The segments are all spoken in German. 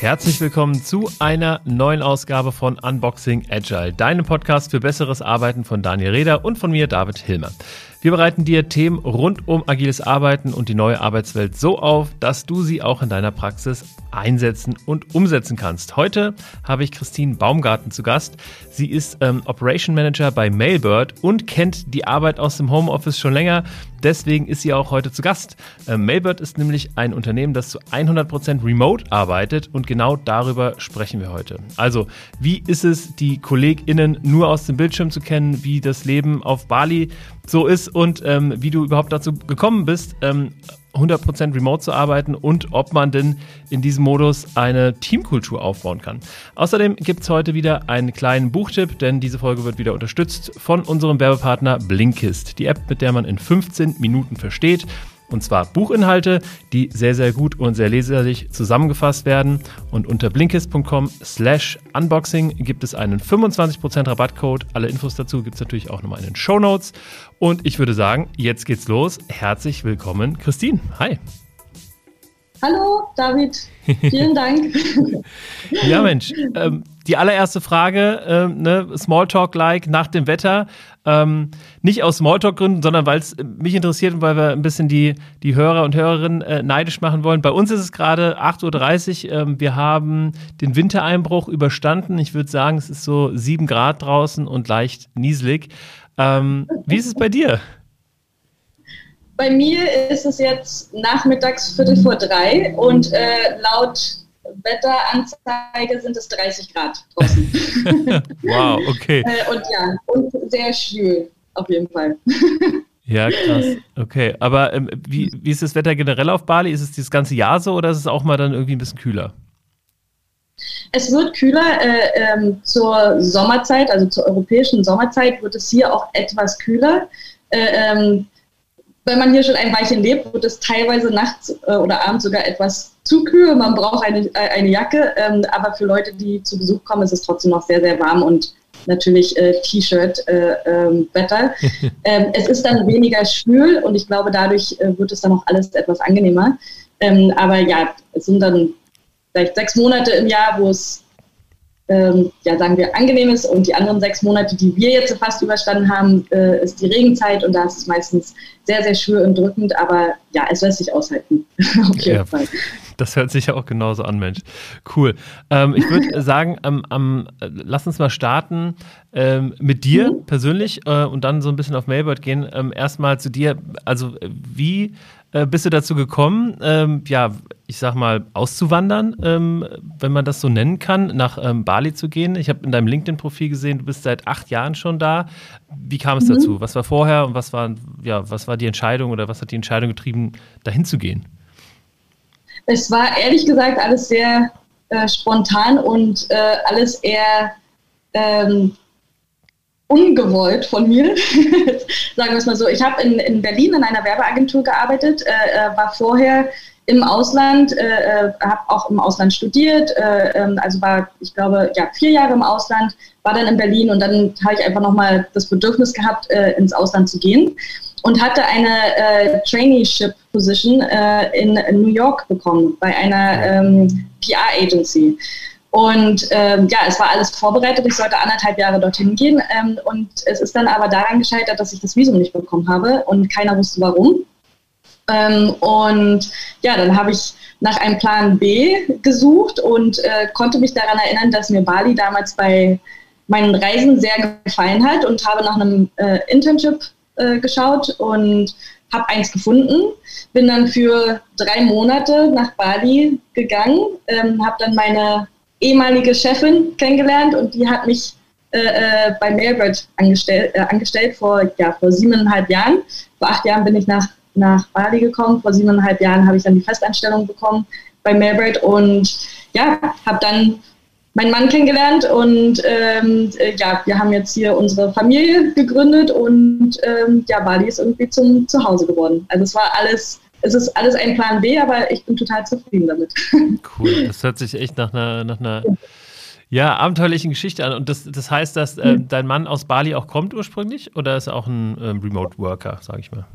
Herzlich willkommen zu einer neuen Ausgabe von Unboxing Agile, deinem Podcast für besseres Arbeiten von Daniel Reder und von mir, David Hilmer. Wir bereiten dir Themen rund um agiles Arbeiten und die neue Arbeitswelt so auf, dass du sie auch in deiner Praxis einsetzen und umsetzen kannst. Heute habe ich Christine Baumgarten zu Gast. Sie ist ähm, Operation Manager bei Mailbird und kennt die Arbeit aus dem Homeoffice schon länger. Deswegen ist sie auch heute zu Gast. Ähm, Mailbird ist nämlich ein Unternehmen, das zu 100% remote arbeitet und genau darüber sprechen wir heute. Also, wie ist es, die KollegInnen nur aus dem Bildschirm zu kennen, wie das Leben auf Bali so ist und ähm, wie du überhaupt dazu gekommen bist, ähm, 100% remote zu arbeiten und ob man denn in diesem Modus eine Teamkultur aufbauen kann. Außerdem gibt es heute wieder einen kleinen Buchtipp, denn diese Folge wird wieder unterstützt von unserem Werbepartner Blinkist, die App, mit der man in 15 Minuten versteht, und zwar Buchinhalte, die sehr, sehr gut und sehr leserlich zusammengefasst werden. Und unter blinkist.com slash unboxing gibt es einen 25% Rabattcode. Alle Infos dazu gibt es natürlich auch nochmal in den Show Notes. Und ich würde sagen, jetzt geht's los. Herzlich willkommen, Christine. Hi. Hallo, David. Vielen Dank. ja, Mensch. Ähm, die allererste Frage, ähm, ne, Smalltalk-like nach dem Wetter. Ähm, nicht aus Smalltalk-Gründen, sondern weil es mich interessiert und weil wir ein bisschen die, die Hörer und Hörerinnen äh, neidisch machen wollen. Bei uns ist es gerade 8.30 Uhr. Ähm, wir haben den Wintereinbruch überstanden. Ich würde sagen, es ist so 7 Grad draußen und leicht nieselig. Ähm, wie ist es bei dir? Bei mir ist es jetzt nachmittags Viertel vor drei und äh, laut Wetteranzeige sind es 30 Grad draußen. wow, okay. äh, und ja, und sehr schwül auf jeden Fall. Ja, krass. Okay. Aber ähm, wie, wie ist das Wetter generell auf Bali? Ist es das ganze Jahr so oder ist es auch mal dann irgendwie ein bisschen kühler? Es wird kühler. Äh, ähm, zur Sommerzeit, also zur europäischen Sommerzeit, wird es hier auch etwas kühler. Äh, ähm, wenn man hier schon ein Weilchen lebt, wird es teilweise nachts äh, oder abends sogar etwas zu kühl. Man braucht eine, äh, eine Jacke, ähm, aber für Leute, die zu Besuch kommen, ist es trotzdem noch sehr, sehr warm und natürlich äh, T-Shirt-Wetter. Äh, ähm, ähm, es ist dann weniger schwül und ich glaube, dadurch äh, wird es dann auch alles etwas angenehmer. Ähm, aber ja, es sind dann vielleicht sechs Monate im Jahr, wo es ähm, ja, sagen wir, angenehm ist. Und die anderen sechs Monate, die wir jetzt fast überstanden haben, äh, ist die Regenzeit und da ist es meistens sehr, sehr schwül und drückend, aber ja, es lässt sich aushalten. Auf jeden ja. Fall. Das hört sich ja auch genauso an, Mensch. Cool. Ähm, ich würde sagen, ähm, ähm, lass uns mal starten ähm, mit dir mhm. persönlich äh, und dann so ein bisschen auf Mailbird gehen. Ähm, erstmal zu dir. Also, wie äh, bist du dazu gekommen, ähm, ja, ich sag mal, auszuwandern, ähm, wenn man das so nennen kann, nach ähm, Bali zu gehen? Ich habe in deinem LinkedIn-Profil gesehen, du bist seit acht Jahren schon da. Wie kam es mhm. dazu? Was war vorher und was war, ja, was war die Entscheidung oder was hat die Entscheidung getrieben, dahin zu gehen? Es war ehrlich gesagt alles sehr äh, spontan und äh, alles eher ähm, ungewollt von mir, sagen wir es mal so. Ich habe in, in Berlin in einer Werbeagentur gearbeitet, äh, äh war vorher im Ausland, äh, äh habe auch im Ausland studiert, äh, ähm, also war, ich glaube, ja, vier Jahre im Ausland, war dann in Berlin und dann habe ich einfach nochmal das Bedürfnis gehabt, äh, ins Ausland zu gehen und hatte eine Traineeship-Position in New York bekommen bei einer ähm, PR-Agency. Und ähm, ja, es war alles vorbereitet. Ich sollte anderthalb Jahre dorthin gehen. Ähm, und es ist dann aber daran gescheitert, dass ich das Visum nicht bekommen habe und keiner wusste warum. Ähm, und ja, dann habe ich nach einem Plan B gesucht und äh, konnte mich daran erinnern, dass mir Bali damals bei meinen Reisen sehr gefallen hat und habe nach einem äh, Internship äh, geschaut und habe eins gefunden. Bin dann für drei Monate nach Bali gegangen, ähm, habe dann meine ehemalige Chefin kennengelernt und die hat mich äh, äh, bei Mailbird angestell, äh, angestellt vor, ja, vor siebeneinhalb Jahren. Vor acht Jahren bin ich nach, nach Bali gekommen. Vor siebeneinhalb Jahren habe ich dann die Festanstellung bekommen bei Mailbird und ja, habe dann meinen Mann kennengelernt und ähm, äh, ja, wir haben jetzt hier unsere Familie gegründet und ähm, ja, Bali ist irgendwie zum Zuhause geworden. Also es war alles es ist alles ein Plan B, aber ich bin total zufrieden damit. Cool, das hört sich echt nach einer, nach einer ja, abenteuerlichen Geschichte an. Und das, das heißt, dass äh, dein Mann aus Bali auch kommt ursprünglich oder ist er auch ein ähm, Remote Worker, sage ich mal?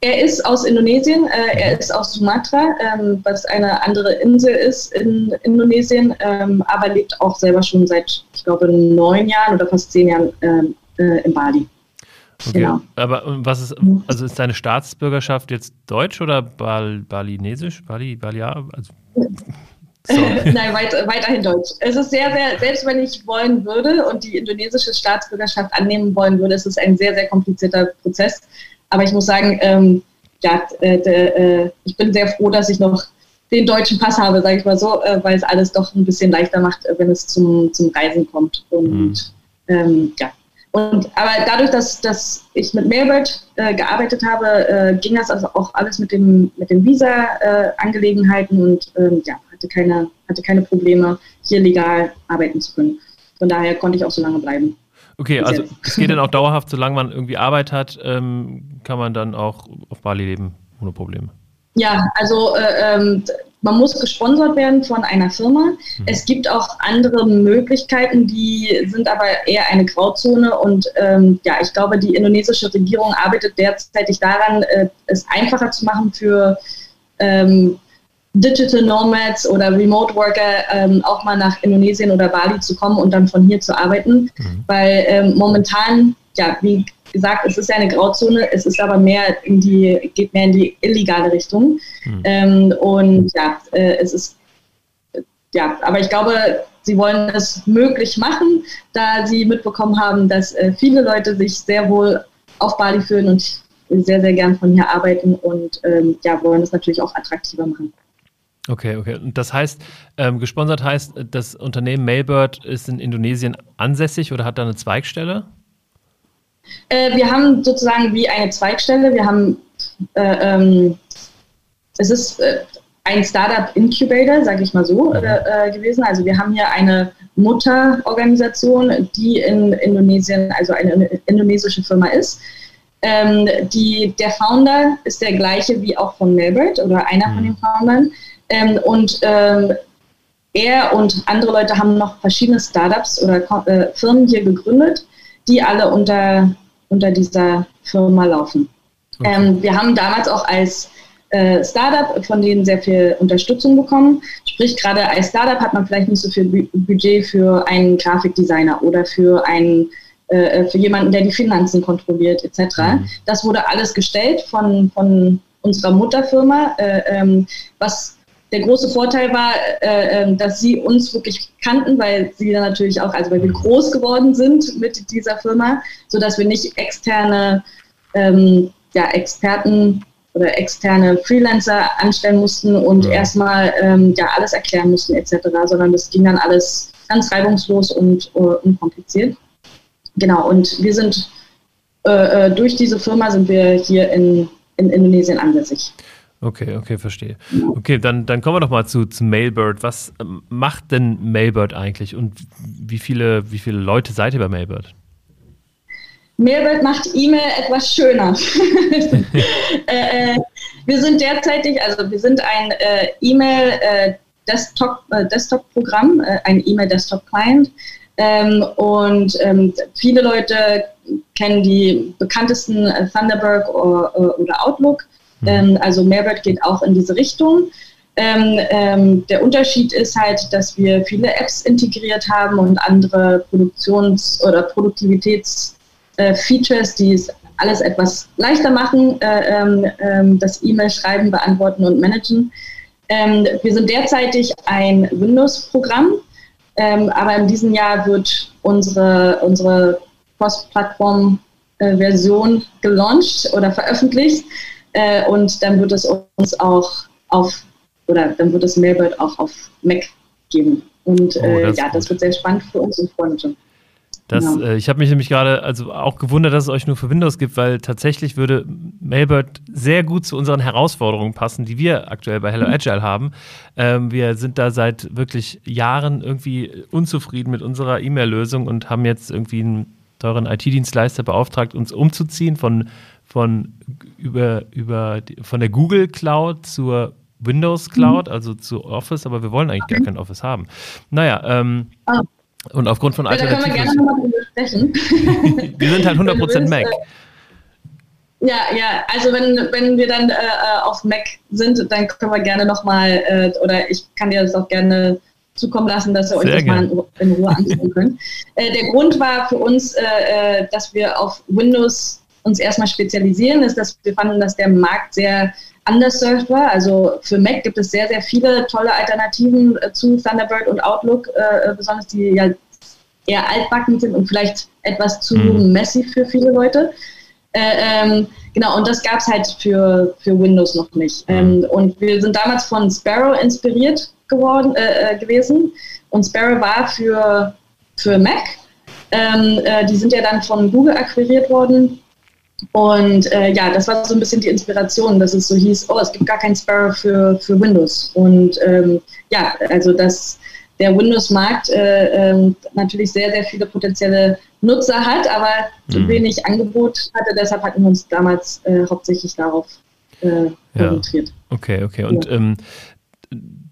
Er ist aus Indonesien, äh, er ist aus Sumatra, ähm, was eine andere Insel ist in Indonesien, ähm, aber lebt auch selber schon seit, ich glaube, neun Jahren oder fast zehn Jahren ähm, äh, in Bali. Okay. Genau. Aber was ist, also ist deine Staatsbürgerschaft jetzt deutsch oder Bal balinesisch? Bali, Balia? Also, Nein, weit, weiterhin Deutsch. Es ist sehr, sehr, selbst wenn ich wollen würde und die indonesische Staatsbürgerschaft annehmen wollen würde, ist es ein sehr, sehr komplizierter Prozess. Aber ich muss sagen, ähm, ja, äh, äh, ich bin sehr froh, dass ich noch den deutschen Pass habe, sage ich mal so, äh, weil es alles doch ein bisschen leichter macht, wenn es zum, zum Reisen kommt. Und mhm. ähm, ja. Und, aber dadurch, dass, dass ich mit Mailbird äh, gearbeitet habe, äh, ging das also auch alles mit dem, mit den Visa-Angelegenheiten und ähm, ja, hatte keine, hatte keine Probleme, hier legal arbeiten zu können. Von daher konnte ich auch so lange bleiben. Okay, also es geht dann auch dauerhaft, solange man irgendwie Arbeit hat, ähm, kann man dann auch auf Bali leben ohne Probleme. Ja, also äh, ähm, man muss gesponsert werden von einer Firma. Mhm. Es gibt auch andere Möglichkeiten, die sind aber eher eine Grauzone. Und ähm, ja, ich glaube, die indonesische Regierung arbeitet derzeitig daran, äh, es einfacher zu machen für ähm, Digital Nomads oder Remote Worker ähm, auch mal nach Indonesien oder Bali zu kommen und dann von hier zu arbeiten. Mhm. Weil ähm, momentan, ja, wie gesagt, es ist ja eine Grauzone, es ist aber mehr in die, geht mehr in die illegale Richtung. Mhm. Ähm, und ja, äh, es ist, ja, aber ich glaube, sie wollen es möglich machen, da sie mitbekommen haben, dass äh, viele Leute sich sehr wohl auf Bali fühlen und sehr, sehr gern von hier arbeiten und ähm, ja, wollen es natürlich auch attraktiver machen. Okay, okay. Und das heißt, ähm, gesponsert heißt, das Unternehmen Mailbird ist in Indonesien ansässig oder hat da eine Zweigstelle? Äh, wir haben sozusagen wie eine Zweigstelle. Wir haben, äh, ähm, es ist äh, ein Startup Incubator, sage ich mal so, mhm. Äh, gewesen. Also wir haben hier eine Mutterorganisation, die in Indonesien, also eine indonesische Firma ist. Ähm, die, der Founder ist der gleiche wie auch von Mailbird oder einer mhm. von den Foundern. Ähm, und ähm, er und andere Leute haben noch verschiedene Startups oder äh, Firmen hier gegründet, die alle unter, unter dieser Firma laufen. Okay. Ähm, wir haben damals auch als äh, Startup von denen sehr viel Unterstützung bekommen. Sprich, gerade als Startup hat man vielleicht nicht so viel Budget für einen Grafikdesigner oder für einen äh, für jemanden, der die Finanzen kontrolliert, etc. Mhm. Das wurde alles gestellt von, von unserer Mutterfirma, äh, ähm, was der große Vorteil war, äh, ähm, dass sie uns wirklich kannten, weil sie dann natürlich auch, also weil wir groß geworden sind mit dieser Firma, sodass wir nicht externe ähm, ja, Experten oder externe Freelancer anstellen mussten und ja. erstmal ähm, ja, alles erklären mussten etc., sondern das ging dann alles ganz reibungslos und uh, unkompliziert. Genau, und wir sind äh, äh, durch diese Firma sind wir hier in, in Indonesien ansässig. Okay, okay, verstehe. Okay, dann, dann kommen wir doch mal zu, zu Mailbird. Was ähm, macht denn Mailbird eigentlich und wie viele, wie viele Leute seid ihr bei Mailbird? Mailbird macht E-Mail etwas schöner. äh, äh, wir sind derzeitig, also wir sind ein äh, E-Mail äh, Desktop, äh, äh, ein E-Mail-Desktop-Client. Ähm, und ähm, viele Leute kennen die bekanntesten Thunderbird oder, oder Outlook. Mhm. Ähm, also Mehrwert geht auch in diese Richtung. Ähm, ähm, der Unterschied ist halt, dass wir viele Apps integriert haben und andere Produktions- oder Produktivitätsfeatures, äh, die es alles etwas leichter machen, äh, ähm, ähm, das E-Mail-Schreiben, Beantworten und Managen. Ähm, wir sind derzeitig ein Windows-Programm, aber in diesem Jahr wird unsere, unsere Cross-Plattform-Version äh, gelauncht oder veröffentlicht. Äh, und dann wird es uns auch auf, oder dann wird es Mailbird auch auf Mac geben. Und oh, äh, ja, das wird sehr spannend für uns und Freunde schon. Das, genau. äh, ich habe mich nämlich gerade also auch gewundert, dass es euch nur für Windows gibt, weil tatsächlich würde Mailbird sehr gut zu unseren Herausforderungen passen, die wir aktuell bei Hello mhm. Agile haben. Ähm, wir sind da seit wirklich Jahren irgendwie unzufrieden mit unserer E-Mail-Lösung und haben jetzt irgendwie einen teuren IT-Dienstleister beauftragt, uns umzuziehen von von über, über von der Google Cloud zur Windows Cloud, mhm. also zu Office, aber wir wollen eigentlich gar kein Office haben. Naja, ähm, oh. und aufgrund von Alternativen. Ja, da können wir gerne nochmal sprechen. wir sind halt 100% Mac. Äh, ja, ja, also wenn, wenn wir dann äh, äh, auf Mac sind, dann können wir gerne nochmal, äh, oder ich kann dir das auch gerne zukommen lassen, dass ihr euch das mal in, Ruhe anschauen könnt. Äh, der Grund war für uns, äh, dass wir auf Windows uns erstmal spezialisieren, ist, dass wir fanden, dass der Markt sehr underserved war. Also für Mac gibt es sehr, sehr viele tolle Alternativen äh, zu Thunderbird und Outlook, äh, besonders die ja eher altbacken sind und vielleicht etwas zu mhm. messy für viele Leute. Äh, ähm, genau, und das gab es halt für, für Windows noch nicht. Mhm. Ähm, und wir sind damals von Sparrow inspiriert geworden, äh, äh, gewesen. Und Sparrow war für, für Mac. Ähm, äh, die sind ja dann von Google akquiriert worden. Und äh, ja, das war so ein bisschen die Inspiration, dass es so hieß, oh, es gibt gar kein Sparrow für, für Windows. Und ähm, ja, also dass der Windows-Markt äh, äh, natürlich sehr, sehr viele potenzielle Nutzer hat, aber mhm. wenig Angebot hatte. Deshalb hatten wir uns damals äh, hauptsächlich darauf äh, konzentriert. Ja. Okay, okay. Und ja. ähm,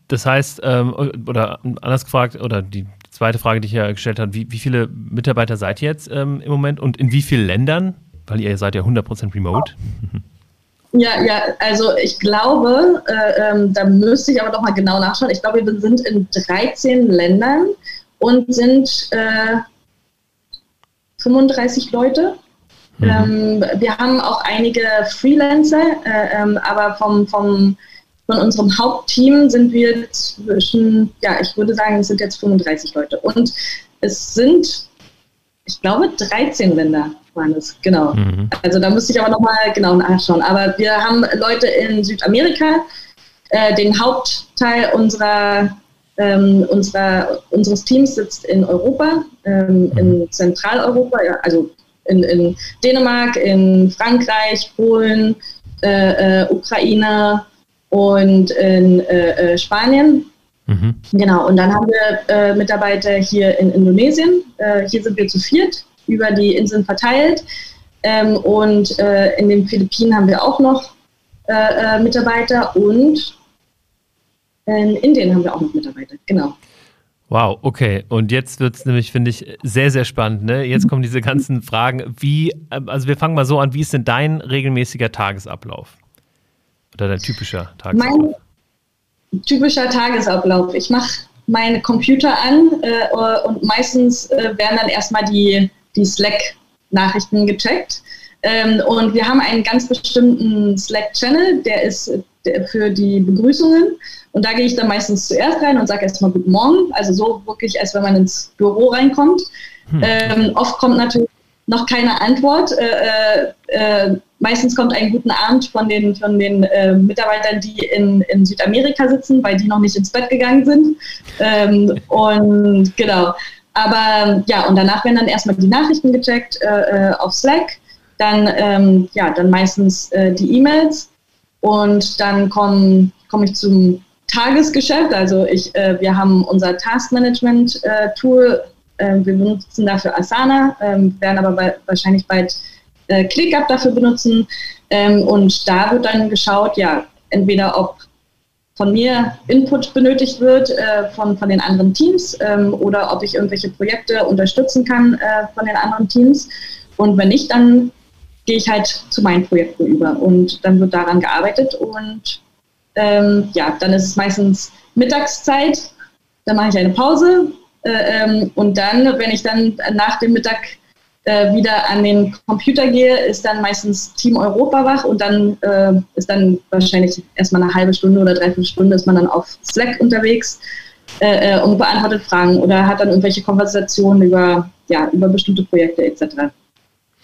das heißt, ähm, oder anders gefragt, oder die zweite Frage, die ich ja gestellt habe, wie, wie viele Mitarbeiter seid ihr jetzt ähm, im Moment und in wie vielen Ländern? Weil ihr seid ja 100% remote. Ja, ja, also ich glaube, äh, ähm, da müsste ich aber doch mal genau nachschauen. Ich glaube, wir sind in 13 Ländern und sind äh, 35 Leute. Mhm. Ähm, wir haben auch einige Freelancer, äh, ähm, aber vom, vom von unserem Hauptteam sind wir zwischen, ja, ich würde sagen, es sind jetzt 35 Leute. Und es sind, ich glaube, 13 Länder waren es, genau. Mhm. Also da müsste ich aber nochmal genau nachschauen. Aber wir haben Leute in Südamerika, äh, den Hauptteil unserer, ähm, unserer, unseres Teams sitzt in Europa, ähm, mhm. in Zentraleuropa, ja, also in, in Dänemark, in Frankreich, Polen, äh, äh, Ukraine, und in äh, äh, Spanien. Mhm. Genau, und dann haben wir äh, Mitarbeiter hier in Indonesien. Äh, hier sind wir zu viert, über die Inseln verteilt. Ähm, und äh, in den Philippinen haben wir auch noch äh, Mitarbeiter und in Indien haben wir auch noch Mitarbeiter, genau. Wow, okay. Und jetzt wird es nämlich, finde ich, sehr, sehr spannend. Ne? Jetzt kommen diese ganzen Fragen. Wie, also wir fangen mal so an, wie ist denn dein regelmäßiger Tagesablauf? Oder dein typischer Tagesablauf? Mein typischer Tagesablauf. Ich mache meinen Computer an äh, und meistens äh, werden dann erstmal die, die Slack-Nachrichten gecheckt. Ähm, und wir haben einen ganz bestimmten Slack-Channel, der ist der für die Begrüßungen. Und da gehe ich dann meistens zuerst rein und sage erstmal Guten Morgen. Also so wirklich, als wenn man ins Büro reinkommt. Hm. Ähm, oft kommt natürlich noch keine Antwort. Äh, äh, äh Meistens kommt ein guten Abend von den, von den äh, Mitarbeitern, die in, in Südamerika sitzen, weil die noch nicht ins Bett gegangen sind. Ähm, und genau. Aber ja, und danach werden dann erstmal die Nachrichten gecheckt äh, äh auf Slack, dann, ähm, ja, dann meistens äh, die E-Mails und dann komme komm ich zum Tagesgeschäft. Also ich, äh, wir haben unser Taskmanagement-Tool, äh, wir benutzen dafür Asana, ähm, werden aber bei, wahrscheinlich bald äh, ClickUp dafür benutzen. Ähm, und da wird dann geschaut, ja, entweder ob von mir Input benötigt wird äh, von, von den anderen Teams ähm, oder ob ich irgendwelche Projekte unterstützen kann äh, von den anderen Teams. Und wenn nicht, dann gehe ich halt zu meinen Projekten über und dann wird daran gearbeitet und ähm, ja, dann ist es meistens Mittagszeit, dann mache ich eine Pause äh, ähm, und dann, wenn ich dann nach dem Mittag äh, wieder an den Computer gehe, ist dann meistens Team Europa wach und dann äh, ist dann wahrscheinlich erstmal eine halbe Stunde oder dreiviertel Stunde ist man dann auf Slack unterwegs äh, äh, und beantwortet Fragen oder hat dann irgendwelche Konversationen über, ja, über bestimmte Projekte etc.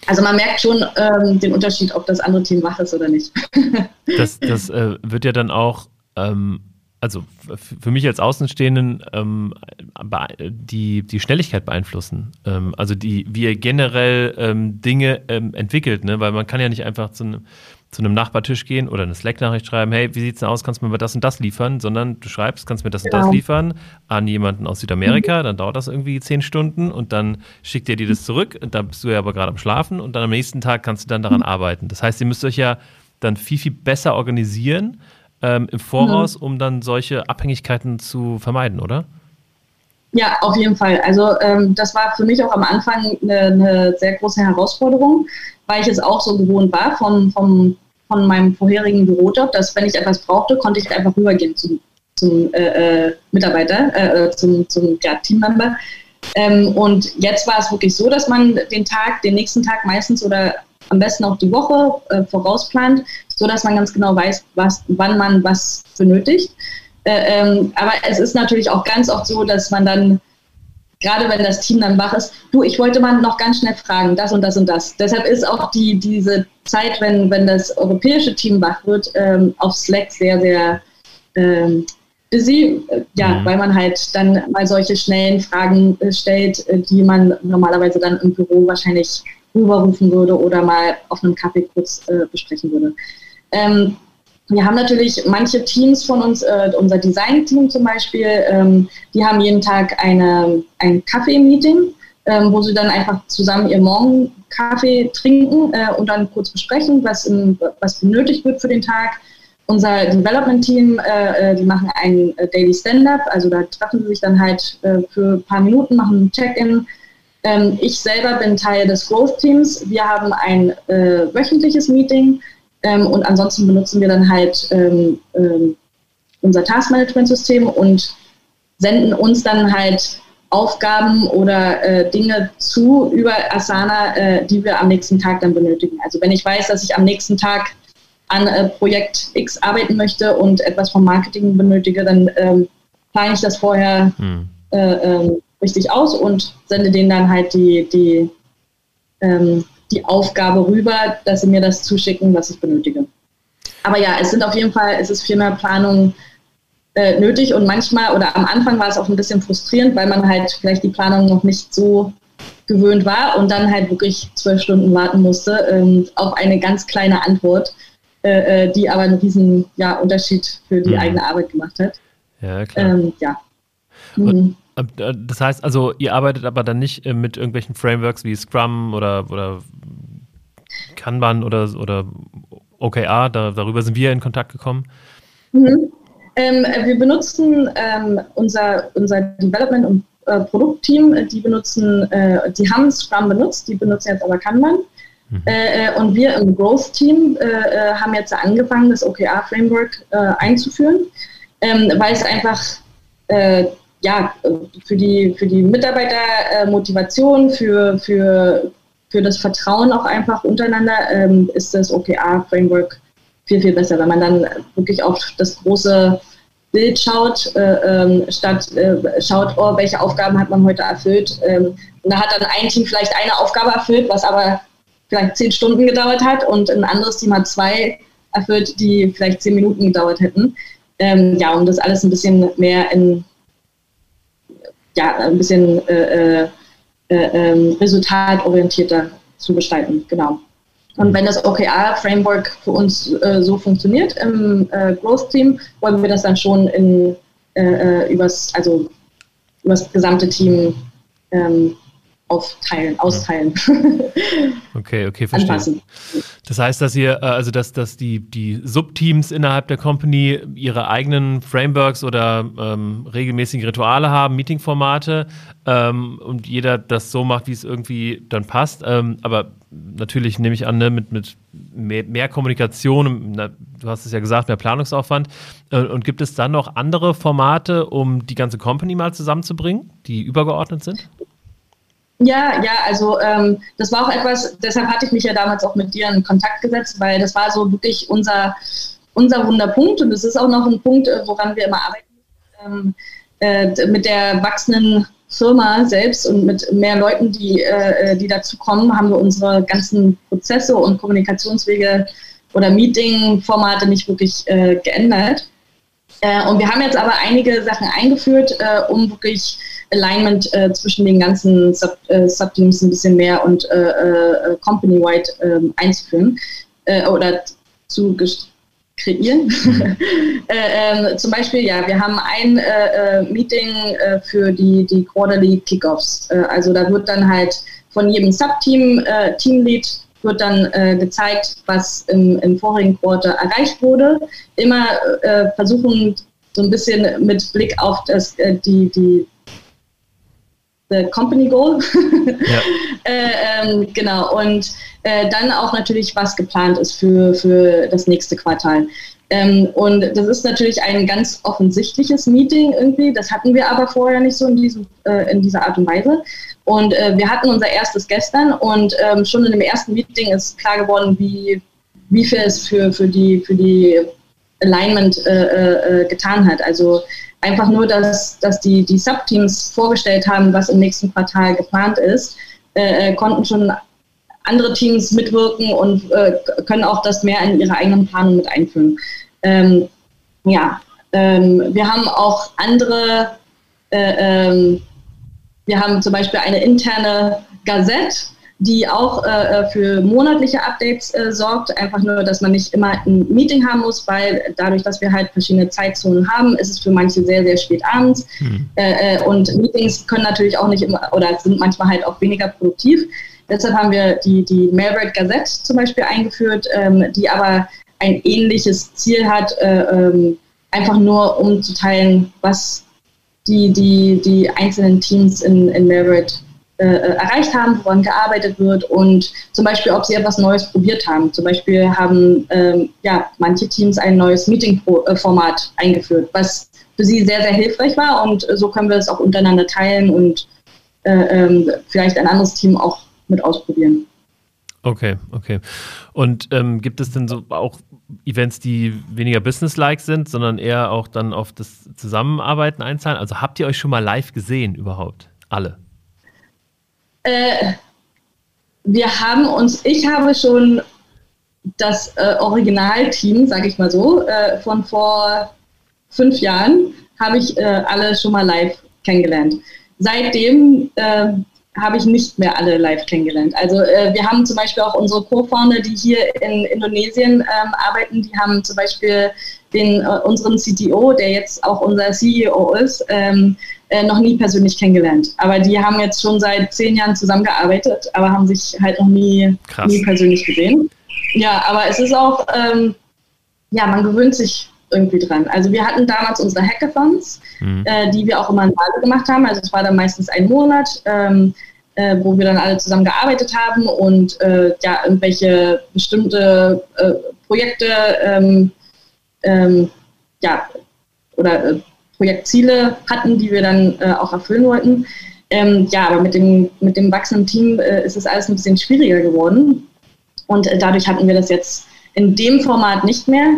Also man merkt schon ähm, den Unterschied, ob das andere Team wach ist oder nicht. das das äh, wird ja dann auch ähm, also für mich als Außenstehenden ähm, die, die Schnelligkeit beeinflussen. Ähm, also die, wie ihr generell ähm, Dinge ähm, entwickelt, ne? weil man kann ja nicht einfach zu, ne, zu einem Nachbartisch gehen oder eine Slack-Nachricht schreiben, hey, wie sieht's denn aus, kannst du mir das und das liefern, sondern du schreibst, kannst du mir das und das genau. liefern an jemanden aus Südamerika, mhm. dann dauert das irgendwie zehn Stunden und dann schickt er dir das zurück und dann bist du ja aber gerade am Schlafen und dann am nächsten Tag kannst du dann daran mhm. arbeiten. Das heißt, ihr müsst euch ja dann viel, viel besser organisieren, ähm, im Voraus, mhm. um dann solche Abhängigkeiten zu vermeiden, oder? Ja, auf jeden Fall. Also ähm, das war für mich auch am Anfang eine, eine, sehr große Herausforderung, weil ich es auch so gewohnt war vom, vom, von meinem vorherigen Bürojob, dass wenn ich etwas brauchte, konnte ich einfach rübergehen zum, zum äh, äh Mitarbeiter, äh, zum, zum ja, Teammember. Ähm, und jetzt war es wirklich so, dass man den Tag, den nächsten Tag meistens oder am besten auch die Woche äh, vorausplant, so dass man ganz genau weiß, was, wann man was benötigt. Äh, ähm, aber es ist natürlich auch ganz oft so, dass man dann, gerade wenn das Team dann wach ist, du, ich wollte mal noch ganz schnell fragen, das und das und das. Deshalb ist auch die, diese Zeit, wenn, wenn das europäische Team wach wird, ähm, auf Slack sehr, sehr ähm, busy, ja, mhm. weil man halt dann mal solche schnellen Fragen äh, stellt, äh, die man normalerweise dann im Büro wahrscheinlich rüberrufen würde oder mal auf einem Kaffee kurz äh, besprechen würde. Ähm, wir haben natürlich manche Teams von uns, äh, unser Design-Team zum Beispiel, ähm, die haben jeden Tag eine, ein Kaffee-Meeting, ähm, wo sie dann einfach zusammen ihr Morgenkaffee trinken äh, und dann kurz besprechen, was, in, was benötigt wird für den Tag. Unser Development-Team, äh, äh die machen ein äh, Daily Stand-up, also da treffen sie sich dann halt äh, für ein paar Minuten, machen ein Check-in. Ähm, ich selber bin Teil des Growth-Teams. Wir haben ein wöchentliches Meeting, ähm, und ansonsten benutzen wir dann halt ähm, ähm, unser Taskmanagement-System und senden uns dann halt Aufgaben oder äh, Dinge zu über Asana, äh, die wir am nächsten Tag dann benötigen. Also wenn ich weiß, dass ich am nächsten Tag an äh, Projekt X arbeiten möchte und etwas vom Marketing benötige, dann ähm, plane ich das vorher hm. äh, ähm, richtig aus und sende denen dann halt die, die ähm, die Aufgabe rüber, dass sie mir das zuschicken, was ich benötige. Aber ja, es sind auf jeden Fall, es ist viel mehr Planung äh, nötig und manchmal oder am Anfang war es auch ein bisschen frustrierend, weil man halt vielleicht die Planung noch nicht so gewöhnt war und dann halt wirklich zwölf Stunden warten musste ähm, auf eine ganz kleine Antwort, äh, äh die aber einen riesen ja, Unterschied für die mhm. eigene Arbeit gemacht hat. Ja, klar. Ähm, ja. Mhm. Äh, das heißt also, ihr arbeitet aber dann nicht äh, mit irgendwelchen Frameworks wie Scrum oder, oder Kanban oder, oder OKR, da, darüber sind wir in Kontakt gekommen. Mhm. Ähm, wir benutzen ähm, unser, unser Development- und äh, Produktteam, die benutzen, äh, die haben Scrum benutzt, die benutzen jetzt aber Kanban. Mhm. Äh, und wir im Growth-Team äh, haben jetzt angefangen, das OKR-Framework einzuführen, ähm, weil es einfach ja, für die, für die Mitarbeitermotivation, für, für, für das Vertrauen auch einfach untereinander ähm, ist das OKR-Framework viel, viel besser, wenn man dann wirklich auf das große Bild schaut, äh, ähm, statt äh, schaut, oh, welche Aufgaben hat man heute erfüllt. Ähm, und da hat dann ein Team vielleicht eine Aufgabe erfüllt, was aber vielleicht zehn Stunden gedauert hat und ein anderes Team hat zwei erfüllt, die vielleicht zehn Minuten gedauert hätten. Ähm, ja, um das alles ein bisschen mehr in ja, ein bisschen äh, äh, äh, ähm, resultatorientierter zu gestalten. Genau. Und wenn das OKR-Framework für uns äh, so funktioniert im äh, Growth-Team, wollen wir das dann schon in, übers, also übers gesamte Team ähm, aufteilen, austeilen. Okay, okay, verstehe. Anpassen. Das heißt, dass ihr, äh, also dass, dass die, die Subteams innerhalb der Company ihre eigenen Frameworks oder ähm, regelmäßige Rituale haben, Meetingformate ähm, und jeder das so macht, wie es irgendwie dann passt. Ähm, aber natürlich nehme ich an, ne, mit, mit mehr, mehr Kommunikation, na, du hast es ja gesagt, mehr Planungsaufwand. Äh, und gibt es dann noch andere Formate, um die ganze Company mal zusammenzubringen, die übergeordnet sind? Ja, ja, also ähm, das war auch etwas, deshalb hatte ich mich ja damals auch mit dir in Kontakt gesetzt, weil das war so wirklich unser, unser Wunderpunkt und es ist auch noch ein Punkt, äh, woran wir immer arbeiten. Ähm, äh, mit der wachsenden Firma selbst und mit mehr Leuten, die, äh, die dazu kommen, haben wir unsere ganzen Prozesse und Kommunikationswege oder Meeting-Formate nicht wirklich äh, geändert. Äh, und wir haben jetzt aber einige Sachen eingeführt, äh, um wirklich Alignment äh, zwischen den ganzen Sub, äh, Subteams ein bisschen mehr und äh, äh company-wide ähm, einzuführen äh, oder zu kreieren. Mhm. ähm, zum Beispiel, ja, wir haben ein Meeting für die, die Quarterly Kickoffs. also da wird dann halt von jedem Subteam, Teamlead wird dann äh, gezeigt, was im, im vorigen Quarter erreicht wurde. Immer äh, versuchen so ein bisschen mit Blick auf das, äh, die, die the Company Goal. ja. äh, ähm, genau, und äh, dann auch natürlich, was geplant ist für, für das nächste Quartal. Ähm, und das ist natürlich ein ganz offensichtliches Meeting irgendwie. Das hatten wir aber vorher nicht so in, diesem, äh, in dieser Art und Weise. Und äh, wir hatten unser erstes gestern und ähm, schon in dem ersten Meeting ist klar geworden, wie, wie viel es für, für, die, für die Alignment äh, äh, getan hat. Also einfach nur, dass, dass die, die Subteams vorgestellt haben, was im nächsten Quartal geplant ist, äh, äh, konnten schon andere Teams mitwirken und äh, können auch das mehr in ihre eigenen Planung mit einführen. Ähm, ja, ähm, wir haben auch andere, äh, ähm, wir haben zum Beispiel eine interne Gazette, die auch äh, äh, für monatliche Updates äh, sorgt. Einfach nur, dass man nicht immer ein Meeting haben muss, weil dadurch, dass wir halt verschiedene Zeitzonen haben, ist es für manche sehr, sehr spät abends. Mhm. Äh, und Meetings können natürlich auch nicht immer oder sind manchmal halt auch weniger produktiv. Deshalb haben wir die, die Mailbird Gazette zum Beispiel eingeführt, ähm, die aber ein ähnliches Ziel hat, äh, ähm, einfach nur um zu teilen, was die, die, die einzelnen Teams in, in Mailbird äh, erreicht haben, woran gearbeitet wird und zum Beispiel, ob sie etwas Neues probiert haben. Zum Beispiel haben ähm, ja, manche Teams ein neues Meeting-Format eingeführt, was für sie sehr, sehr hilfreich war und so können wir es auch untereinander teilen und äh, ähm, vielleicht ein anderes Team auch mit ausprobieren. Okay, okay. Und ähm, gibt es denn so auch Events, die weniger business-like sind, sondern eher auch dann auf das Zusammenarbeiten einzahlen? Also habt ihr euch schon mal live gesehen überhaupt? Alle? Äh, wir haben uns, ich habe schon das äh, Originalteam, sage ich mal so, äh, von vor fünf Jahren, habe ich äh, alle schon mal live kennengelernt. Seitdem äh, habe ich nicht mehr alle live kennengelernt. Also äh, wir haben zum Beispiel auch unsere Co-Founder, die hier in Indonesien ähm, arbeiten, die haben zum Beispiel den, äh, unseren CTO, der jetzt auch unser CEO ist, ähm, äh, noch nie persönlich kennengelernt. Aber die haben jetzt schon seit zehn Jahren zusammengearbeitet, aber haben sich halt noch nie, nie persönlich gesehen. Ja, aber es ist auch, ähm, ja, man gewöhnt sich irgendwie dran. Also wir hatten damals unsere Hackathons, mhm. äh, die wir auch immer in Bali gemacht haben. Also es war dann meistens ein Monat, ähm, äh, wo wir dann alle zusammen gearbeitet haben und äh, ja, irgendwelche bestimmte äh, Projekte ähm, ähm, ja, oder äh, Projektziele hatten, die wir dann äh, auch erfüllen wollten. Ähm, ja, aber mit dem, mit dem wachsenden Team äh, ist es alles ein bisschen schwieriger geworden. Und äh, dadurch hatten wir das jetzt in dem Format nicht mehr.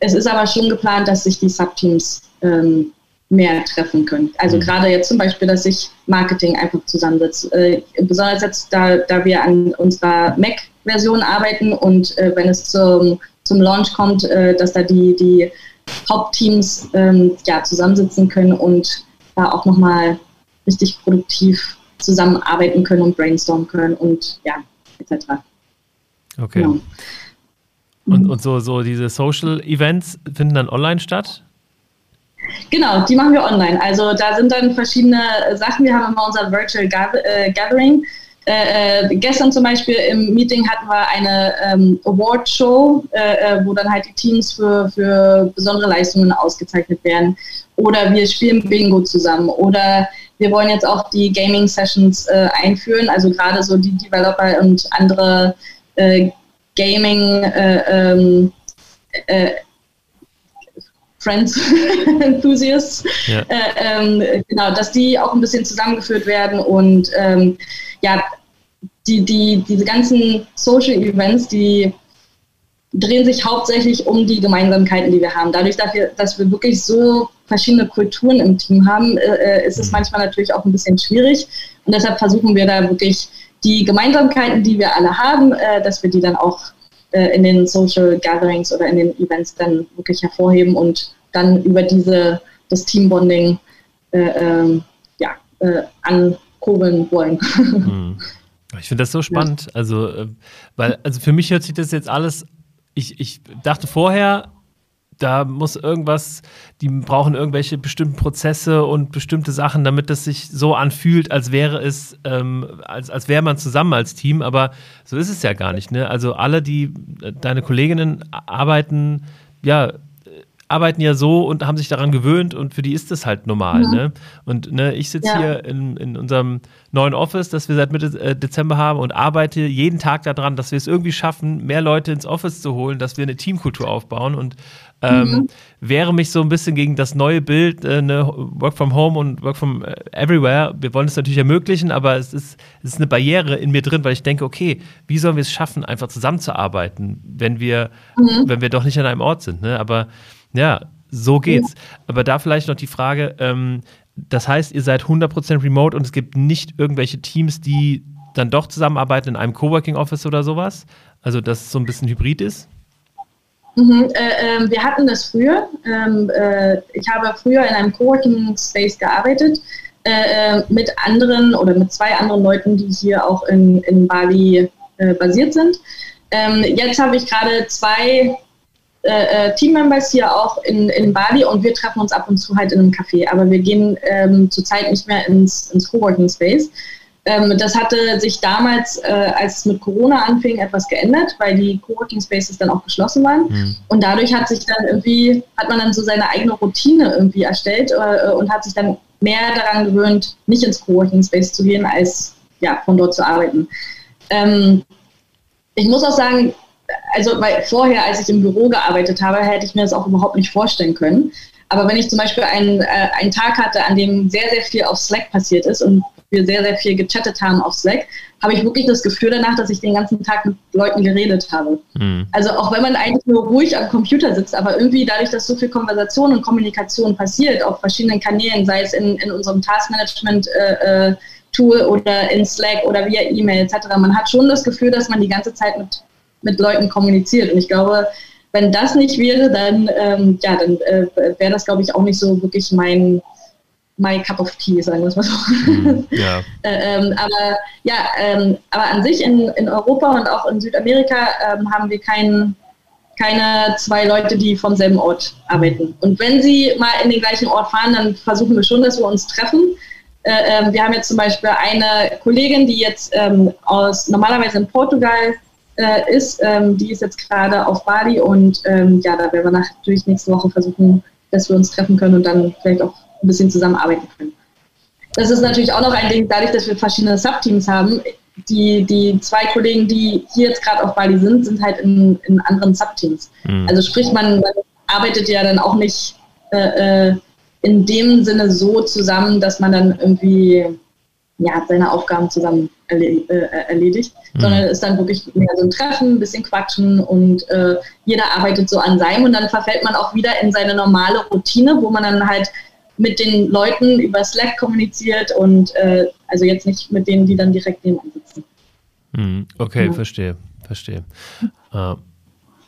Es ist aber schon geplant, dass sich die Subteams ähm, mehr treffen können. Also mhm. gerade jetzt zum Beispiel, dass sich Marketing einfach zusammensetzt. Äh, besonders jetzt, da, da wir an unserer Mac-Version arbeiten und äh, wenn es zum, zum Launch kommt, äh, dass da die, die Hauptteams ähm, ja, zusammensitzen können und da auch nochmal richtig produktiv zusammenarbeiten können und brainstormen können und ja, etc. Okay. Genau. Und, und so, so diese Social Events finden dann online statt? Genau, die machen wir online. Also da sind dann verschiedene Sachen. Wir haben immer unser Virtual äh, Gathering. Äh, äh, gestern zum Beispiel im Meeting hatten wir eine ähm, Award-Show, äh, äh, wo dann halt die Teams für, für besondere Leistungen ausgezeichnet werden. Oder wir spielen Bingo zusammen. Oder wir wollen jetzt auch die Gaming-Sessions äh, einführen. Also gerade so die Developer und andere äh, Gaming ähm, Friends Enthusiasts, ja. ähm, genau, dass die auch ein bisschen zusammengeführt werden und ähm, ja, die, die, diese ganzen Social Events, die drehen sich hauptsächlich um die Gemeinsamkeiten, die wir haben. Dadurch, dass wir, wirklich so verschiedene Kulturen im Team haben, äh, ist es mhm. manchmal natürlich auch ein bisschen schwierig. Und deshalb versuchen wir da wirklich die Gemeinsamkeiten, die wir alle haben, äh, dass wir die dann auch äh, in den Social Gatherings oder in den Events dann wirklich hervorheben und dann über diese das Teambonding äh, ähm, ja, äh, ankurbeln wollen. Ich finde das so spannend. Ja. Also, äh, weil, also für mich hört sich das jetzt alles. Ich, ich dachte vorher, da muss irgendwas, die brauchen irgendwelche bestimmten Prozesse und bestimmte Sachen, damit es sich so anfühlt, als wäre es, ähm, als, als wäre man zusammen als Team, aber so ist es ja gar nicht. Ne? Also alle, die, äh, deine Kolleginnen arbeiten, ja, arbeiten ja so und haben sich daran gewöhnt und für die ist das halt normal. Mhm. Ne? Und ne, ich sitze ja. hier in, in unserem neuen Office, das wir seit Mitte äh, Dezember haben und arbeite jeden Tag daran, dass wir es irgendwie schaffen, mehr Leute ins Office zu holen, dass wir eine Teamkultur aufbauen und ähm, mhm. wehre mich so ein bisschen gegen das neue Bild, äh, ne, Work from Home und Work from äh, Everywhere. Wir wollen es natürlich ermöglichen, aber es ist, es ist eine Barriere in mir drin, weil ich denke, okay, wie sollen wir es schaffen, einfach zusammenzuarbeiten, wenn wir, mhm. wenn wir doch nicht an einem Ort sind. Ne? Aber ja, so geht's. Ja. Aber da vielleicht noch die Frage, ähm, das heißt, ihr seid 100% remote und es gibt nicht irgendwelche Teams, die dann doch zusammenarbeiten in einem Coworking Office oder sowas? Also, dass es so ein bisschen hybrid ist? Mhm, äh, äh, wir hatten das früher. Ähm, äh, ich habe früher in einem Coworking Space gearbeitet äh, äh, mit anderen oder mit zwei anderen Leuten, die hier auch in, in Bali äh, basiert sind. Ähm, jetzt habe ich gerade zwei äh, Teammembers hier auch in, in Bali und wir treffen uns ab und zu halt in einem Café. Aber wir gehen ähm, zurzeit nicht mehr ins, ins Coworking Space. Ähm, das hatte sich damals, äh, als es mit Corona anfing, etwas geändert, weil die Coworking Spaces dann auch geschlossen waren. Mhm. Und dadurch hat sich dann irgendwie, hat man dann so seine eigene Routine irgendwie erstellt äh, und hat sich dann mehr daran gewöhnt, nicht ins Coworking Space zu gehen, als ja, von dort zu arbeiten. Ähm, ich muss auch sagen, also weil vorher, als ich im Büro gearbeitet habe, hätte ich mir das auch überhaupt nicht vorstellen können. Aber wenn ich zum Beispiel einen, äh, einen Tag hatte, an dem sehr, sehr viel auf Slack passiert ist und wir sehr, sehr viel gechattet haben auf Slack, habe ich wirklich das Gefühl danach, dass ich den ganzen Tag mit Leuten geredet habe. Mhm. Also auch wenn man eigentlich nur ruhig am Computer sitzt, aber irgendwie dadurch, dass so viel Konversation und Kommunikation passiert auf verschiedenen Kanälen, sei es in, in unserem Taskmanagement-Tool äh, äh oder in Slack oder via E-Mail etc., man hat schon das Gefühl, dass man die ganze Zeit mit, mit Leuten kommuniziert. Und ich glaube, wenn das nicht wäre, dann, ähm, ja, dann äh, wäre das, glaube ich, auch nicht so wirklich mein my cup of tea, sagen wir es mal so. Mm, ja. Äh, ähm, aber ja, ähm, aber an sich in, in Europa und auch in Südamerika ähm, haben wir kein, keine zwei Leute, die vom selben Ort arbeiten. Und wenn sie mal in den gleichen Ort fahren, dann versuchen wir schon, dass wir uns treffen. Äh, ähm, wir haben jetzt zum Beispiel eine Kollegin, die jetzt ähm, aus normalerweise in Portugal äh, ist, ähm, die ist jetzt gerade auf Bali und ja, da werden wir natürlich nächste Woche versuchen, dass wir uns treffen können und dann vielleicht auch ein bisschen zusammenarbeiten können. Das ist natürlich auch noch ein Ding, dadurch, dass wir verschiedene Subteams haben. Die, die zwei Kollegen, die hier jetzt gerade auf Bali sind, sind halt in, in anderen Subteams. Mhm. Also sprich, man, man, arbeitet ja dann auch nicht äh, äh in dem Sinne so zusammen, dass man dann irgendwie ja, seine Aufgaben zusammen äh, erledigt, mhm. sondern es ist dann wirklich mehr so ein Treffen, ein bisschen quatschen und äh, jeder arbeitet so an seinem und dann verfällt man auch wieder in seine normale Routine, wo man dann halt mit den Leuten über Slack kommuniziert und äh, also jetzt nicht mit denen, die dann direkt nebenan sitzen. Hm, okay, ja. verstehe, verstehe. Uh,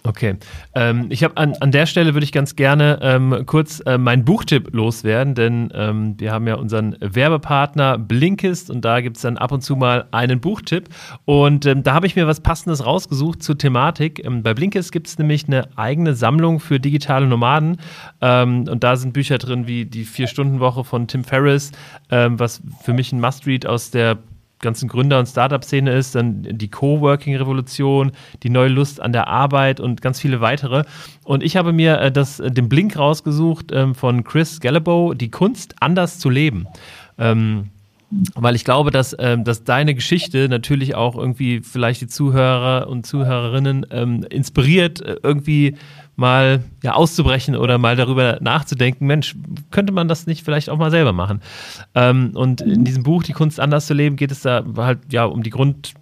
Okay. Ähm, ich habe an, an der Stelle würde ich ganz gerne ähm, kurz äh, meinen Buchtipp loswerden, denn ähm, wir haben ja unseren Werbepartner Blinkist und da gibt es dann ab und zu mal einen Buchtipp. Und ähm, da habe ich mir was Passendes rausgesucht zur Thematik. Ähm, bei Blinkist gibt es nämlich eine eigene Sammlung für digitale Nomaden. Ähm, und da sind Bücher drin wie die Vier-Stunden-Woche von Tim Ferriss, was für mich ein Must-Read aus der ganzen Gründer- und Startup-Szene ist, dann die Coworking-Revolution, die neue Lust an der Arbeit und ganz viele weitere. Und ich habe mir äh, das, äh, den Blink rausgesucht ähm, von Chris Gallibo, die Kunst anders zu leben. Ähm, weil ich glaube, dass, ähm, dass deine Geschichte natürlich auch irgendwie vielleicht die Zuhörer und Zuhörerinnen ähm, inspiriert, äh, irgendwie mal ja, auszubrechen oder mal darüber nachzudenken, Mensch, könnte man das nicht vielleicht auch mal selber machen? Ähm, und in diesem Buch, Die Kunst anders zu leben, geht es da halt ja um die Grund,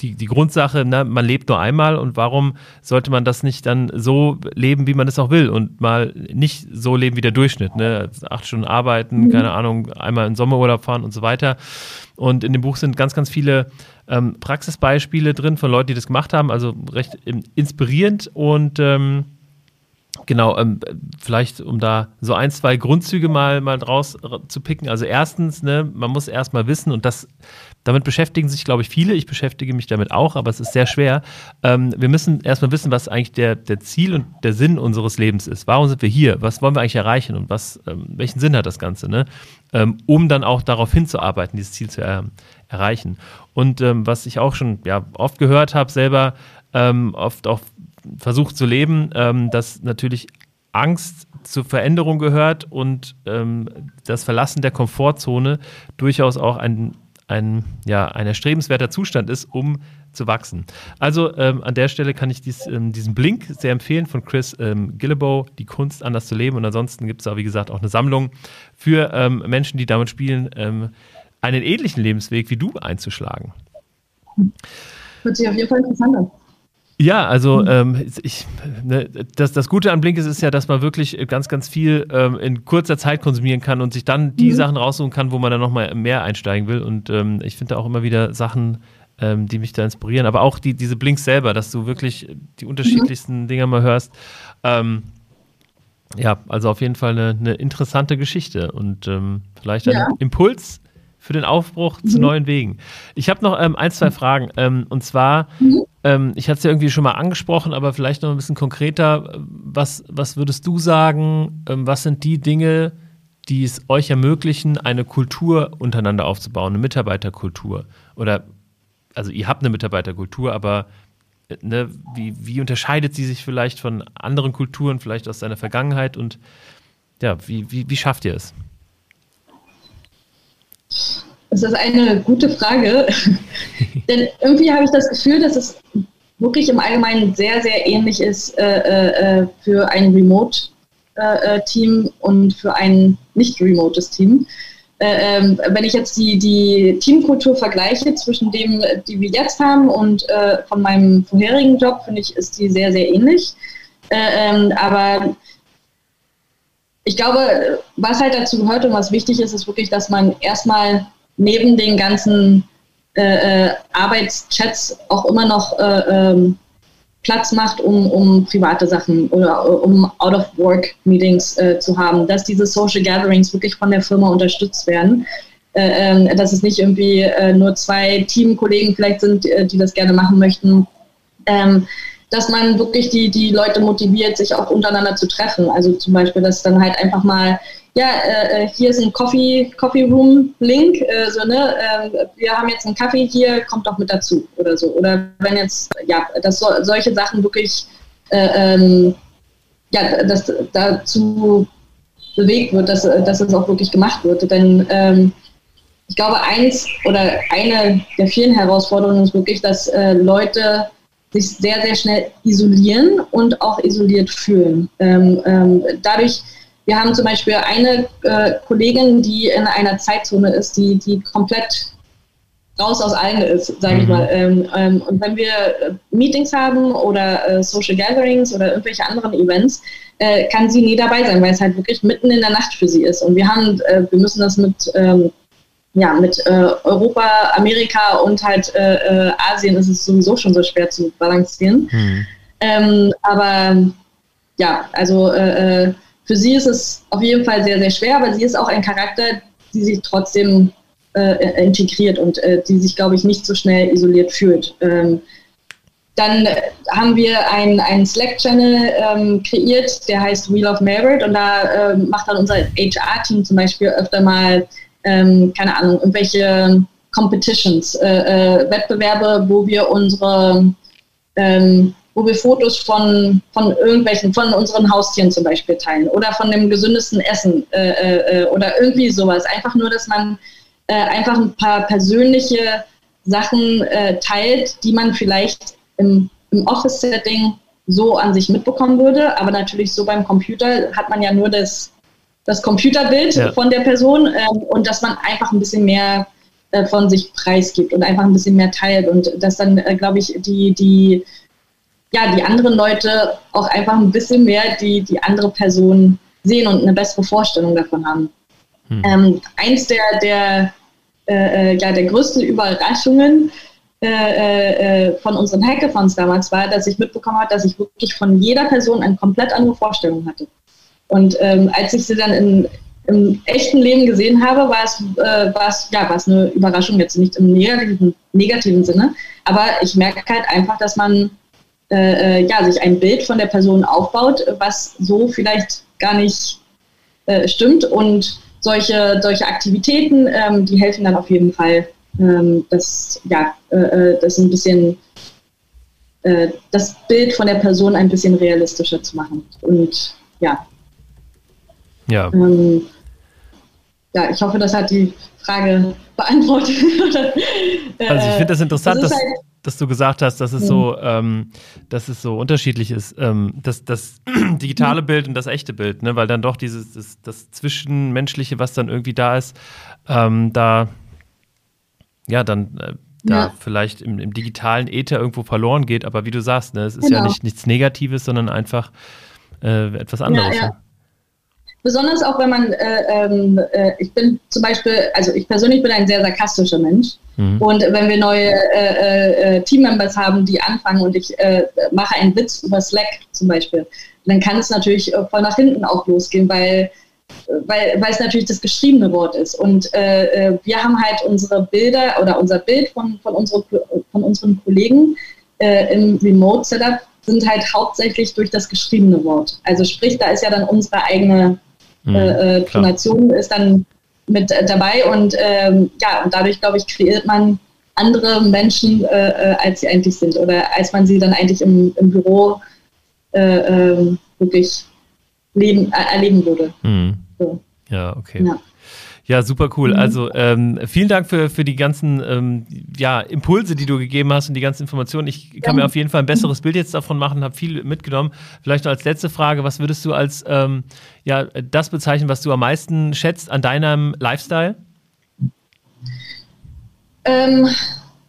die, die Grundsache, ne, man lebt nur einmal und warum sollte man das nicht dann so leben, wie man es auch will und mal nicht so leben wie der Durchschnitt, ne? Acht Stunden arbeiten, mhm. keine Ahnung, einmal in Sommerurlaub fahren und so weiter. Und in dem Buch sind ganz, ganz viele ähm, Praxisbeispiele drin von Leuten, die das gemacht haben, also recht ähm, inspirierend und ähm, Genau, ähm, vielleicht um da so ein, zwei Grundzüge mal, mal draus zu picken. Also erstens, ne, man muss erstmal wissen, und das damit beschäftigen sich, glaube ich, viele. Ich beschäftige mich damit auch, aber es ist sehr schwer. Ähm, wir müssen erstmal wissen, was eigentlich der, der Ziel und der Sinn unseres Lebens ist. Warum sind wir hier? Was wollen wir eigentlich erreichen und was, ähm, welchen Sinn hat das Ganze? Ne? Ähm, um dann auch darauf hinzuarbeiten, dieses Ziel zu er erreichen. Und ähm, was ich auch schon ja, oft gehört habe, selber ähm, oft auch versucht zu leben, ähm, dass natürlich Angst zur Veränderung gehört und ähm, das Verlassen der Komfortzone durchaus auch ein, ein, ja, ein erstrebenswerter Zustand ist, um zu wachsen. Also ähm, an der Stelle kann ich dies, ähm, diesen Blink sehr empfehlen von Chris ähm, Gillibow, die Kunst anders zu leben. Und ansonsten gibt es auch, wie gesagt, auch eine Sammlung für ähm, Menschen, die damit spielen, ähm, einen ähnlichen Lebensweg wie du einzuschlagen. Hört sich auf jeden Fall interessant an. Ja, also mhm. ähm, ich, ne, das, das Gute an Blinkist ist ja, dass man wirklich ganz, ganz viel ähm, in kurzer Zeit konsumieren kann und sich dann die mhm. Sachen raussuchen kann, wo man dann nochmal mehr einsteigen will. Und ähm, ich finde da auch immer wieder Sachen, ähm, die mich da inspirieren. Aber auch die, diese Blinks selber, dass du wirklich die unterschiedlichsten mhm. Dinge mal hörst. Ähm, ja, also auf jeden Fall eine, eine interessante Geschichte und ähm, vielleicht ein ja. Impuls für den Aufbruch mhm. zu neuen Wegen. Ich habe noch ein, zwei Fragen. Ähm, und zwar, mhm. Ähm, ich hatte es ja irgendwie schon mal angesprochen, aber vielleicht noch ein bisschen konkreter. Was, was würdest du sagen? Ähm, was sind die Dinge, die es euch ermöglichen, eine Kultur untereinander aufzubauen, eine Mitarbeiterkultur? Oder, also ihr habt eine Mitarbeiterkultur, aber ne, wie, wie unterscheidet sie sich vielleicht von anderen Kulturen, vielleicht aus deiner Vergangenheit? Und ja, wie, wie, wie schafft ihr es? Das ist eine gute Frage. Denn irgendwie habe ich das Gefühl, dass es wirklich im Allgemeinen sehr, sehr ähnlich ist äh, äh, für ein Remote-Team äh, und für ein nicht-remotes Team. Äh, ähm, wenn ich jetzt die, die Teamkultur vergleiche zwischen dem, die wir jetzt haben und äh, von meinem vorherigen Job, finde ich, ist die sehr, sehr ähnlich. Äh, ähm, aber ich glaube, was halt dazu gehört und was wichtig ist, ist wirklich, dass man erstmal neben den ganzen äh, äh, Arbeitschats auch immer noch äh, ähm, Platz macht, um, um private Sachen oder äh, um Out-of-Work-Meetings äh, zu haben, dass diese Social Gatherings wirklich von der Firma unterstützt werden. Äh, ähm, dass es nicht irgendwie nur zwei Teamkollegen vielleicht sind, die das gerne machen möchten. Ähm, dass man wirklich die, die Leute motiviert, sich auch untereinander zu treffen. Also zum Beispiel, dass dann halt einfach mal, ja, äh, äh hier ist ein Coffee, Coffee Room Link, äh, so, ne, äh, wir haben jetzt einen Kaffee hier, kommt doch mit dazu oder so. Oder wenn jetzt, ja, dass so, solche Sachen wirklich, äh, ähm, ja, dass dazu bewegt wird, dass, dass es auch wirklich gemacht wird. Denn ähm, ich glaube, eins oder eine der vielen Herausforderungen ist wirklich, dass äh, Leute sich sehr, sehr schnell isolieren und auch isoliert fühlen. Ähm, ähm, dadurch, wir haben zum Beispiel eine äh, Kollegin, die in einer Zeitzone ist, die, die komplett raus aus allen ist, sage mhm. ich mal. Ähm, ähm, und wenn wir äh, Meetings haben oder äh, Social Gatherings oder irgendwelche anderen Events, äh, kann sie nie dabei sein, weil es halt wirklich mitten in der Nacht für sie ist. Und wir haben, äh, wir müssen das mit ähm, ja, mit äh, Europa, Amerika und halt äh, Asien ist es sowieso schon so schwer zu balancieren. Mhm. Ähm, aber ja, also für sie ist es auf jeden Fall sehr, sehr schwer, aber sie ist auch ein Charakter, die sich trotzdem äh, integriert und die sich, glaube ich, nicht so schnell isoliert fühlt. Ähm, dann haben wir einen, Slack-Channel ähm, kreiert, der heißt Wheel of Merit und da äh, macht dann unser HR-Team zum Beispiel öfter mal ähm, keine Ahnung, irgendwelche Competitions, äh, äh, Wettbewerbe, wo wir unsere, ähm, wo wir Fotos von, von irgendwelchen, von unseren Haustieren zum Beispiel teilen oder von dem gesündesten Essen äh, äh, äh oder irgendwie sowas. Einfach nur, dass man äh, einfach ein paar persönliche Sachen teilt, die man vielleicht im, im Office-Setting so an sich mitbekommen würde, aber natürlich so beim Computer hat man ja nur das das Computerbild ja. von der Person ähm, und dass man einfach ein bisschen mehr äh, von sich preisgibt und einfach ein bisschen mehr teilt und dass dann, äh, glaube ich, die, die, ja, die anderen Leute auch einfach ein bisschen mehr die, die andere Person sehen und eine bessere Vorstellung davon haben. Hm. Ähm, eins der, der, äh, äh ja, der größten Überraschungen äh, äh, äh, von unseren Hackathons damals war, dass ich mitbekommen habe, dass ich wirklich von jeder Person eine komplett andere Vorstellung hatte. Und ähm, als ich sie dann in, im echten Leben gesehen habe, war es, äh, war es, ja, war es eine Überraschung, jetzt nicht im negativen, negativen Sinne. Aber ich merke halt einfach, dass man äh, äh, ja, sich ein Bild von der Person aufbaut, was so vielleicht gar nicht äh, stimmt. Und solche, solche Aktivitäten, ähm, die helfen dann auf jeden Fall, ähm, das, ja, äh, äh das ein bisschen äh, das Bild von der Person ein bisschen realistischer zu machen. Und ja. Ja. Ähm, ja, ich hoffe, das hat die Frage beantwortet. also ich finde das interessant, das dass, halt, dass du gesagt hast, dass es so, ähm, dass es so unterschiedlich ist, ähm, das, das digitale Bild und das echte Bild, ne? weil dann doch dieses das, das Zwischenmenschliche, was dann irgendwie da ist, ähm, da ja dann äh, da ja. vielleicht im, im, digitalen Äther irgendwo verloren geht, aber wie du sagst, ne, es ist genau. ja nicht nichts Negatives, sondern einfach äh, etwas anderes. Ja, ja. Besonders auch, wenn man, äh, ähm, äh, ich bin zum Beispiel, also ich persönlich bin ein sehr sarkastischer Mensch. Mhm. Und wenn wir neue äh, äh Teammembers haben, die anfangen und ich äh, mache einen Witz über Slack zum Beispiel, dann kann es natürlich äh, voll nach hinten auch losgehen, weil weil, weil es natürlich das geschriebene Wort ist. Und äh, wir haben halt unsere Bilder oder unser Bild von, von, unsere, von unseren Kollegen äh, im Remote-Setup sind halt hauptsächlich durch das geschriebene Wort. Also sprich, da ist ja dann unsere eigene Mhm, äh, Tonation ist dann mit äh, dabei und ähm, ja, und dadurch, glaube ich, kreiert man andere Menschen, äh, äh, als sie eigentlich sind oder als man sie dann eigentlich im, im Büro äh, ähm, wirklich leben, erleben würde. Mhm. So. Ja, okay. Ja. Ja, super cool. Mhm. Also ähm, vielen Dank für, für die ganzen ähm, ja, Impulse, die du gegeben hast und die ganzen Informationen. Ich kann mir auf jeden Fall ein besseres Bild jetzt davon machen, habe viel mitgenommen. Vielleicht noch als letzte Frage, was würdest du als ähm, ja, das bezeichnen, was du am meisten schätzt an deinem Lifestyle? Ähm,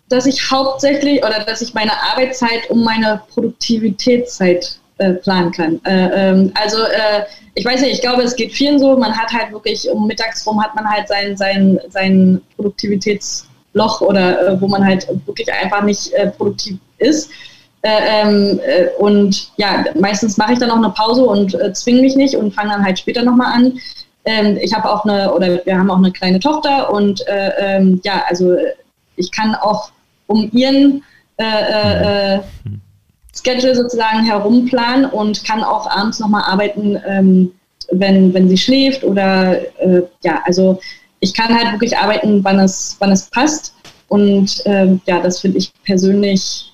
dass ich hauptsächlich oder dass ich meine Arbeitszeit um meine Produktivitätszeit äh, planen kann. Äh, ähm, also äh, ich weiß nicht, ich glaube, es geht vielen so. Man hat halt wirklich um mittags rum hat man halt sein, sein, sein Produktivitätsloch oder äh, wo man halt wirklich einfach nicht äh, produktiv ist. Äh, ähm, und ja, meistens mache ich dann auch eine Pause und zwinge mich nicht und fange dann halt später nochmal an. Ähm, ich habe auch eine, oder wir haben auch eine kleine Tochter und ähm, ja, also ich kann auch um ihren äh, mhm. Schedule sozusagen herumplanen und kann auch abends nochmal arbeiten, ähm, wenn, wenn sie schläft oder äh, ja, also ich kann halt wirklich arbeiten, wann es, wann es passt und ähm, ja, das finde ich persönlich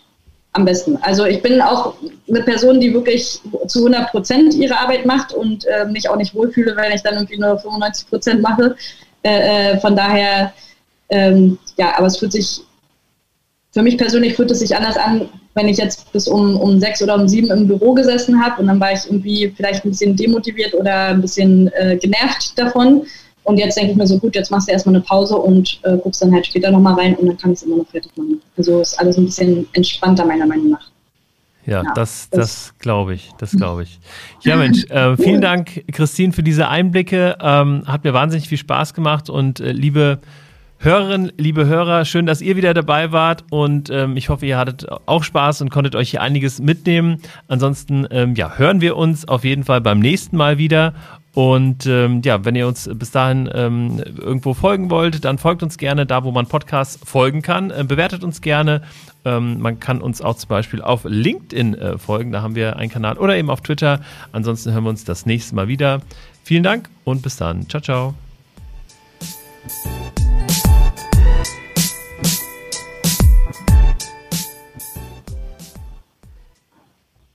am besten. Also ich bin auch eine Person, die wirklich zu 100 Prozent ihre Arbeit macht und äh, mich auch nicht wohlfühle, wenn ich dann irgendwie nur 95 Prozent mache. Äh, äh, von daher, ähm, ja, aber es fühlt sich, für mich persönlich fühlt es sich anders an, wenn ich jetzt bis um, um sechs oder um sieben im Büro gesessen habe und dann war ich irgendwie vielleicht ein bisschen demotiviert oder ein bisschen äh, genervt davon. Und jetzt denke ich mir so, gut, jetzt machst du erstmal eine Pause und äh, guckst dann halt später nochmal rein und dann kann ich es immer noch fertig machen. Also ist alles ein bisschen entspannter meiner Meinung nach. Ja, ja, das, das, glaube ich, das glaube ich. Ja, Mensch, äh, vielen Dank, Christine, für diese Einblicke. Ähm, hat mir wahnsinnig viel Spaß gemacht und äh, liebe Hörerinnen, liebe Hörer, schön, dass ihr wieder dabei wart und ähm, ich hoffe, ihr hattet auch Spaß und konntet euch hier einiges mitnehmen. Ansonsten, ähm, ja, hören wir uns auf jeden Fall beim nächsten Mal wieder und ähm, ja, wenn ihr uns bis dahin ähm, irgendwo folgen wollt, dann folgt uns gerne da, wo man Podcasts folgen kann. Äh, bewertet uns gerne. Ähm, man kann uns auch zum Beispiel auf LinkedIn äh, folgen, da haben wir einen Kanal oder eben auf Twitter. Ansonsten hören wir uns das nächste Mal wieder. Vielen Dank und bis dann. Ciao, ciao.